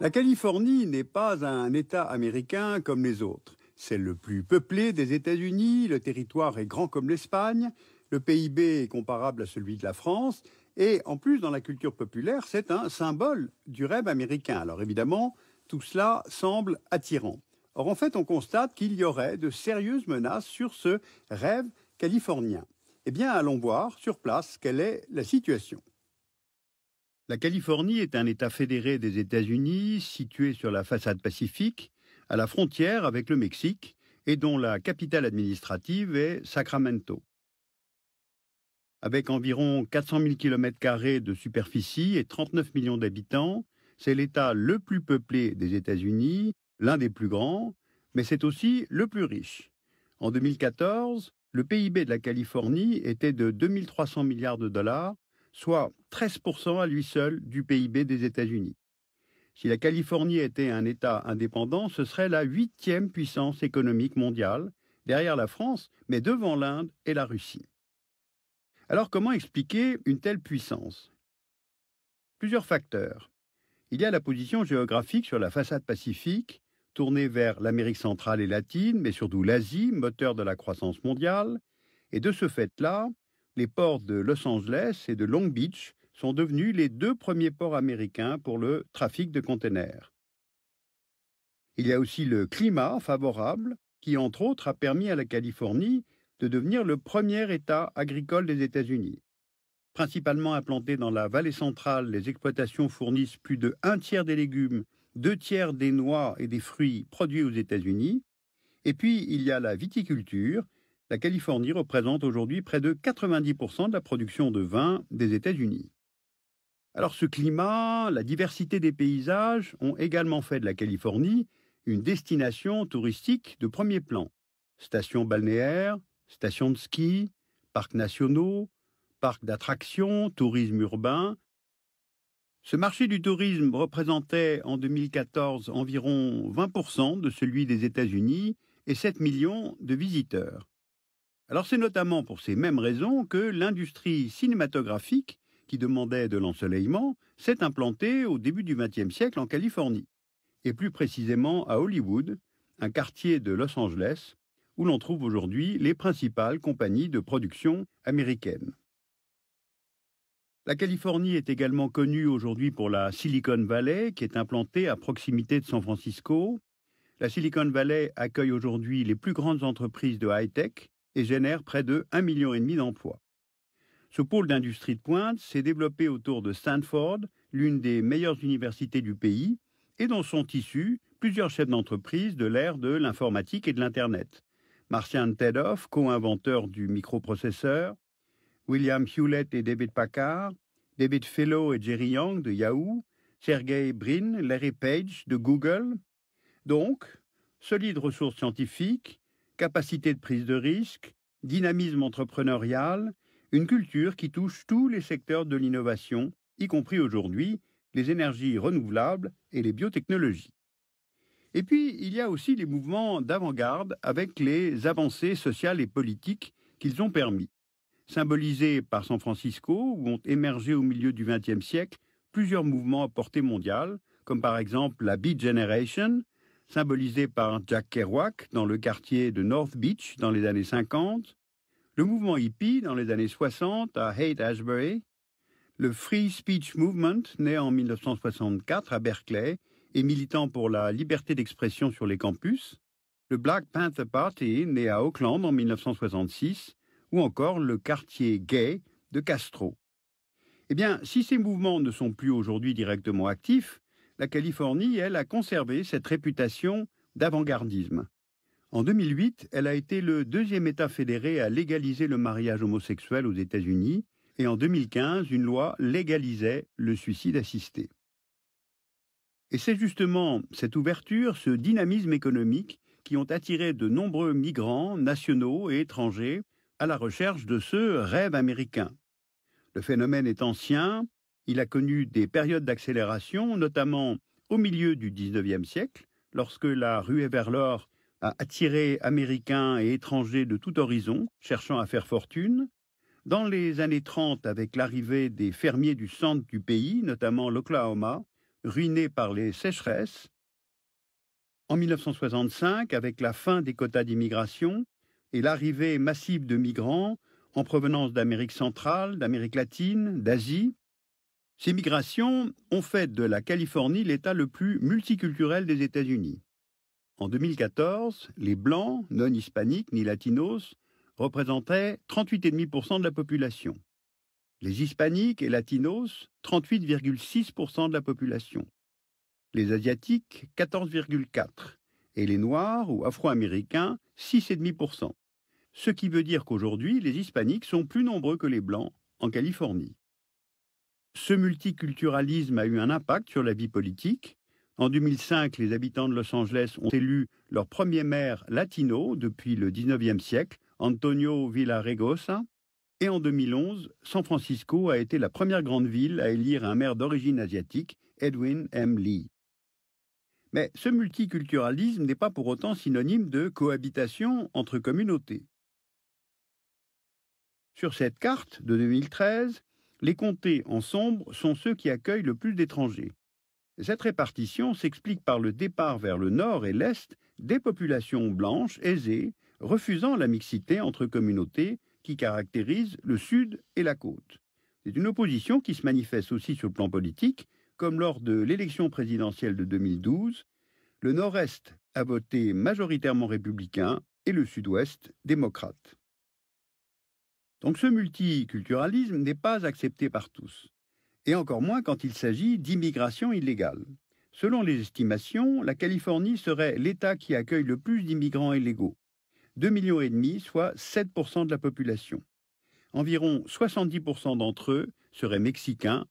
La Californie n'est pas un État américain comme les autres. C'est le plus peuplé des États-Unis, le territoire est grand comme l'Espagne, le PIB est comparable à celui de la France, et en plus, dans la culture populaire, c'est un symbole du rêve américain. Alors évidemment, tout cela semble attirant. Or, en fait, on constate qu'il y aurait de sérieuses menaces sur ce rêve californien. Eh bien, allons voir sur place quelle est la situation. La Californie est un État fédéré des États-Unis situé sur la façade pacifique, à la frontière avec le Mexique, et dont la capitale administrative est Sacramento. Avec environ 400 000 km de superficie et 39 millions d'habitants, c'est l'État le plus peuplé des États-Unis, l'un des plus grands, mais c'est aussi le plus riche. En 2014, le PIB de la Californie était de 2300 milliards de dollars, soit 13% à lui seul du PIB des États-Unis. Si la Californie était un État indépendant, ce serait la huitième puissance économique mondiale, derrière la France, mais devant l'Inde et la Russie. Alors comment expliquer une telle puissance? Plusieurs facteurs. Il y a la position géographique sur la façade pacifique, tournée vers l'Amérique centrale et latine, mais surtout l'Asie, moteur de la croissance mondiale, et de ce fait-là, les ports de Los Angeles et de Long Beach sont devenus les deux premiers ports américains pour le trafic de containers. Il y a aussi le climat favorable qui, entre autres, a permis à la Californie de devenir le premier État agricole des États-Unis. Principalement implanté dans la vallée centrale, les exploitations fournissent plus de un tiers des légumes, deux tiers des noix et des fruits produits aux États-Unis. Et puis, il y a la viticulture. La Californie représente aujourd'hui près de 90% de la production de vin des États-Unis. Alors ce climat, la diversité des paysages ont également fait de la Californie une destination touristique de premier plan. Stations balnéaires, stations de ski, parcs nationaux, parcs d'attractions, tourisme urbain. Ce marché du tourisme représentait en 2014 environ 20% de celui des États-Unis et 7 millions de visiteurs. Alors c'est notamment pour ces mêmes raisons que l'industrie cinématographique, qui demandait de l'ensoleillement, s'est implantée au début du XXe siècle en Californie, et plus précisément à Hollywood, un quartier de Los Angeles, où l'on trouve aujourd'hui les principales compagnies de production américaines. La Californie est également connue aujourd'hui pour la Silicon Valley, qui est implantée à proximité de San Francisco. La Silicon Valley accueille aujourd'hui les plus grandes entreprises de high-tech et génère près de 1,5 million d'emplois. Ce pôle d'industrie de pointe s'est développé autour de Stanford, l'une des meilleures universités du pays, et dont sont issus plusieurs chefs d'entreprise de l'ère de l'informatique et de l'Internet, Marcian Tedoff, co-inventeur du microprocesseur, William Hewlett et David Packard, David Fellow et Jerry Young de Yahoo, Sergey Brin, Larry Page de Google. Donc, solide ressources scientifiques, capacité de prise de risque, dynamisme entrepreneurial, une culture qui touche tous les secteurs de l'innovation, y compris aujourd'hui les énergies renouvelables et les biotechnologies. Et puis, il y a aussi les mouvements d'avant-garde avec les avancées sociales et politiques qu'ils ont permis. Symbolisés par San Francisco, où ont émergé au milieu du XXe siècle plusieurs mouvements à portée mondiale, comme par exemple la Beat Generation, symbolisée par Jack Kerouac dans le quartier de North Beach dans les années 50, le mouvement hippie dans les années 60 à Haight-Ashbury, le Free Speech Movement né en 1964 à Berkeley et militant pour la liberté d'expression sur les campus, le Black Panther Party, né à Auckland en 1966, ou encore le quartier gay de Castro. Eh bien, si ces mouvements ne sont plus aujourd'hui directement actifs, la Californie, elle, a conservé cette réputation d'avant-gardisme. En 2008, elle a été le deuxième État fédéré à légaliser le mariage homosexuel aux États-Unis, et en 2015, une loi légalisait le suicide assisté. Et c'est justement cette ouverture, ce dynamisme économique qui ont attiré de nombreux migrants nationaux et étrangers à la recherche de ce rêve américain. Le phénomène est ancien, il a connu des périodes d'accélération, notamment au milieu du XIXe siècle, lorsque la ruée vers l'or a attiré Américains et étrangers de tout horizon, cherchant à faire fortune. Dans les années 30, avec l'arrivée des fermiers du centre du pays, notamment l'Oklahoma, ruiné par les sécheresses. En 1965, avec la fin des quotas d'immigration et l'arrivée massive de migrants en provenance d'Amérique centrale, d'Amérique latine, d'Asie, ces migrations ont fait de la Californie l'État le plus multiculturel des États-Unis. En 2014, les Blancs, non hispaniques ni latinos, représentaient 38,5% de la population. Les hispaniques et latinos, 38,6% de la population. Les asiatiques, 14,4%. Et les noirs ou afro-américains, 6,5%. Ce qui veut dire qu'aujourd'hui, les hispaniques sont plus nombreux que les blancs en Californie. Ce multiculturalisme a eu un impact sur la vie politique. En 2005, les habitants de Los Angeles ont élu leur premier maire latino depuis le 19e siècle, Antonio Villaraigosa. Et en 2011, San Francisco a été la première grande ville à élire un maire d'origine asiatique, Edwin M. Lee. Mais ce multiculturalisme n'est pas pour autant synonyme de cohabitation entre communautés. Sur cette carte de 2013, les comtés en sombre sont ceux qui accueillent le plus d'étrangers. Cette répartition s'explique par le départ vers le nord et l'est des populations blanches aisées, refusant la mixité entre communautés qui caractérise le sud et la côte. C'est une opposition qui se manifeste aussi sur le plan politique, comme lors de l'élection présidentielle de 2012. Le nord-est a voté majoritairement républicain et le sud-ouest démocrate. Donc ce multiculturalisme n'est pas accepté par tous, et encore moins quand il s'agit d'immigration illégale. Selon les estimations, la Californie serait l'État qui accueille le plus d'immigrants illégaux. 2,5 millions soit 7% de la population. Environ 70% d'entre eux seraient mexicains,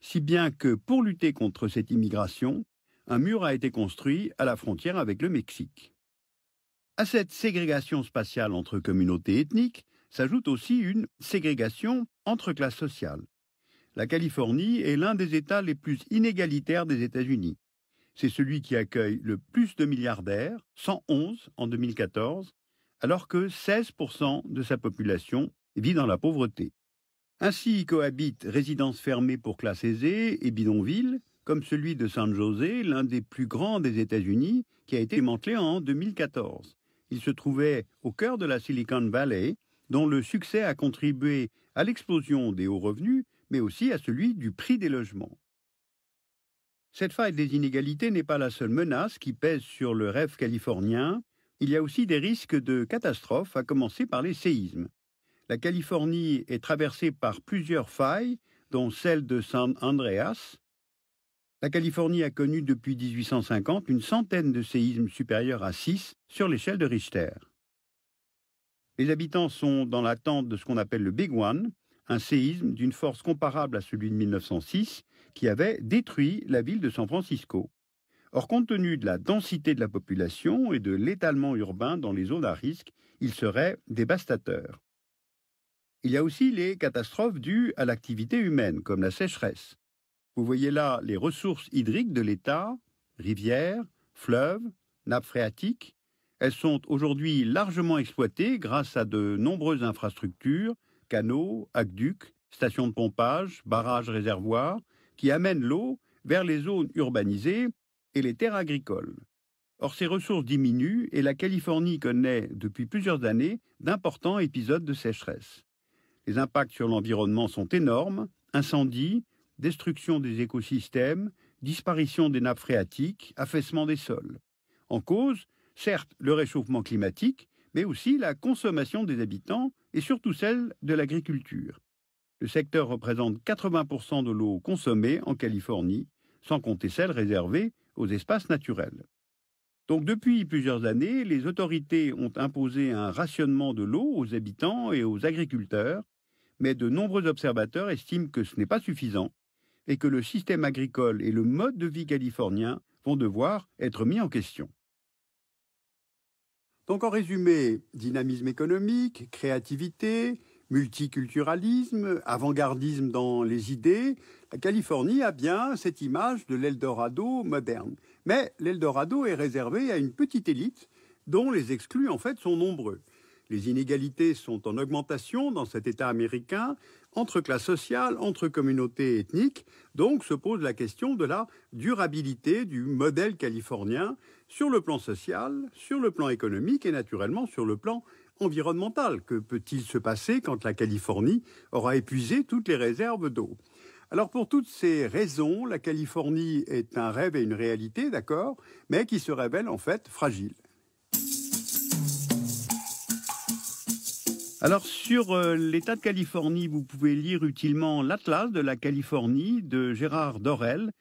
si bien que pour lutter contre cette immigration, un mur a été construit à la frontière avec le Mexique. À cette ségrégation spatiale entre communautés ethniques s'ajoute aussi une ségrégation entre classes sociales. La Californie est l'un des États les plus inégalitaires des États-Unis. C'est celui qui accueille le plus de milliardaires, 111 en 2014, alors que 16% de sa population vit dans la pauvreté. Ainsi cohabitent résidences fermées pour classes aisées et bidonvilles, comme celui de San José, l'un des plus grands des États-Unis, qui a été démantelé en 2014. Il se trouvait au cœur de la Silicon Valley dont le succès a contribué à l'explosion des hauts revenus, mais aussi à celui du prix des logements. Cette faille des inégalités n'est pas la seule menace qui pèse sur le rêve californien. Il y a aussi des risques de catastrophes, à commencer par les séismes. La Californie est traversée par plusieurs failles, dont celle de San Andreas. La Californie a connu depuis 1850 une centaine de séismes supérieurs à 6 sur l'échelle de Richter. Les habitants sont dans l'attente de ce qu'on appelle le Big One, un séisme d'une force comparable à celui de 1906 qui avait détruit la ville de San Francisco. Or, compte tenu de la densité de la population et de l'étalement urbain dans les zones à risque, il serait dévastateur. Il y a aussi les catastrophes dues à l'activité humaine, comme la sécheresse. Vous voyez là les ressources hydriques de l'État, rivières, fleuves, nappes phréatiques, elles sont aujourd'hui largement exploitées grâce à de nombreuses infrastructures, canaux, aqueducs, stations de pompage, barrages, réservoirs, qui amènent l'eau vers les zones urbanisées et les terres agricoles. Or, ces ressources diminuent et la Californie connaît depuis plusieurs années d'importants épisodes de sécheresse. Les impacts sur l'environnement sont énormes, incendies, destruction des écosystèmes, disparition des nappes phréatiques, affaissement des sols. En cause, certes le réchauffement climatique, mais aussi la consommation des habitants et surtout celle de l'agriculture. Le secteur représente 80% de l'eau consommée en Californie, sans compter celle réservée aux espaces naturels. Donc depuis plusieurs années, les autorités ont imposé un rationnement de l'eau aux habitants et aux agriculteurs, mais de nombreux observateurs estiment que ce n'est pas suffisant et que le système agricole et le mode de vie californien vont devoir être mis en question. Donc en résumé, dynamisme économique, créativité, multiculturalisme, avant-gardisme dans les idées, la Californie a bien cette image de l'Eldorado moderne. Mais l'Eldorado est réservé à une petite élite dont les exclus en fait sont nombreux. Les inégalités sont en augmentation dans cet État américain, entre classes sociales, entre communautés ethniques. Donc se pose la question de la durabilité du modèle californien sur le plan social, sur le plan économique et naturellement sur le plan environnemental. Que peut-il se passer quand la Californie aura épuisé toutes les réserves d'eau? Alors pour toutes ces raisons, la Californie est un rêve et une réalité, d'accord, mais qui se révèle en fait fragile. Alors sur euh, l'État de Californie, vous pouvez lire utilement l'Atlas de la Californie de Gérard Dorel.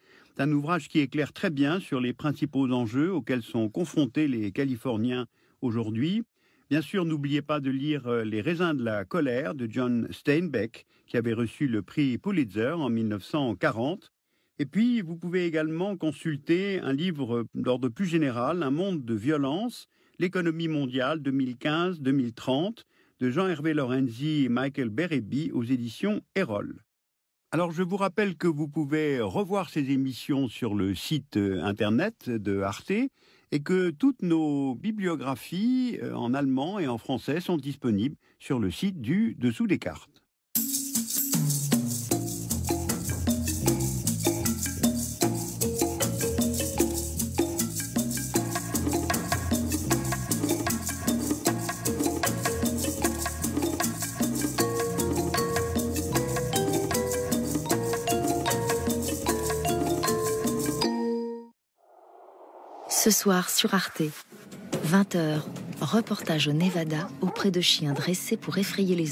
C'est un ouvrage qui éclaire très bien sur les principaux enjeux auxquels sont confrontés les Californiens aujourd'hui. Bien sûr, n'oubliez pas de lire euh, Les raisins de la colère de John Steinbeck, qui avait reçu le prix Pulitzer en 1940. Et puis, vous pouvez également consulter un livre d'ordre plus général, Un monde de violence, l'économie mondiale 2015-2030 de Jean-Hervé Lorenzi et Michael Bereby aux éditions Erol. Alors je vous rappelle que vous pouvez revoir ces émissions sur le site euh, internet de Arte et que toutes nos bibliographies euh, en allemand et en français sont disponibles sur le site du Dessous des cartes. Ce soir sur Arte, 20h, reportage au Nevada auprès de chiens dressés pour effrayer les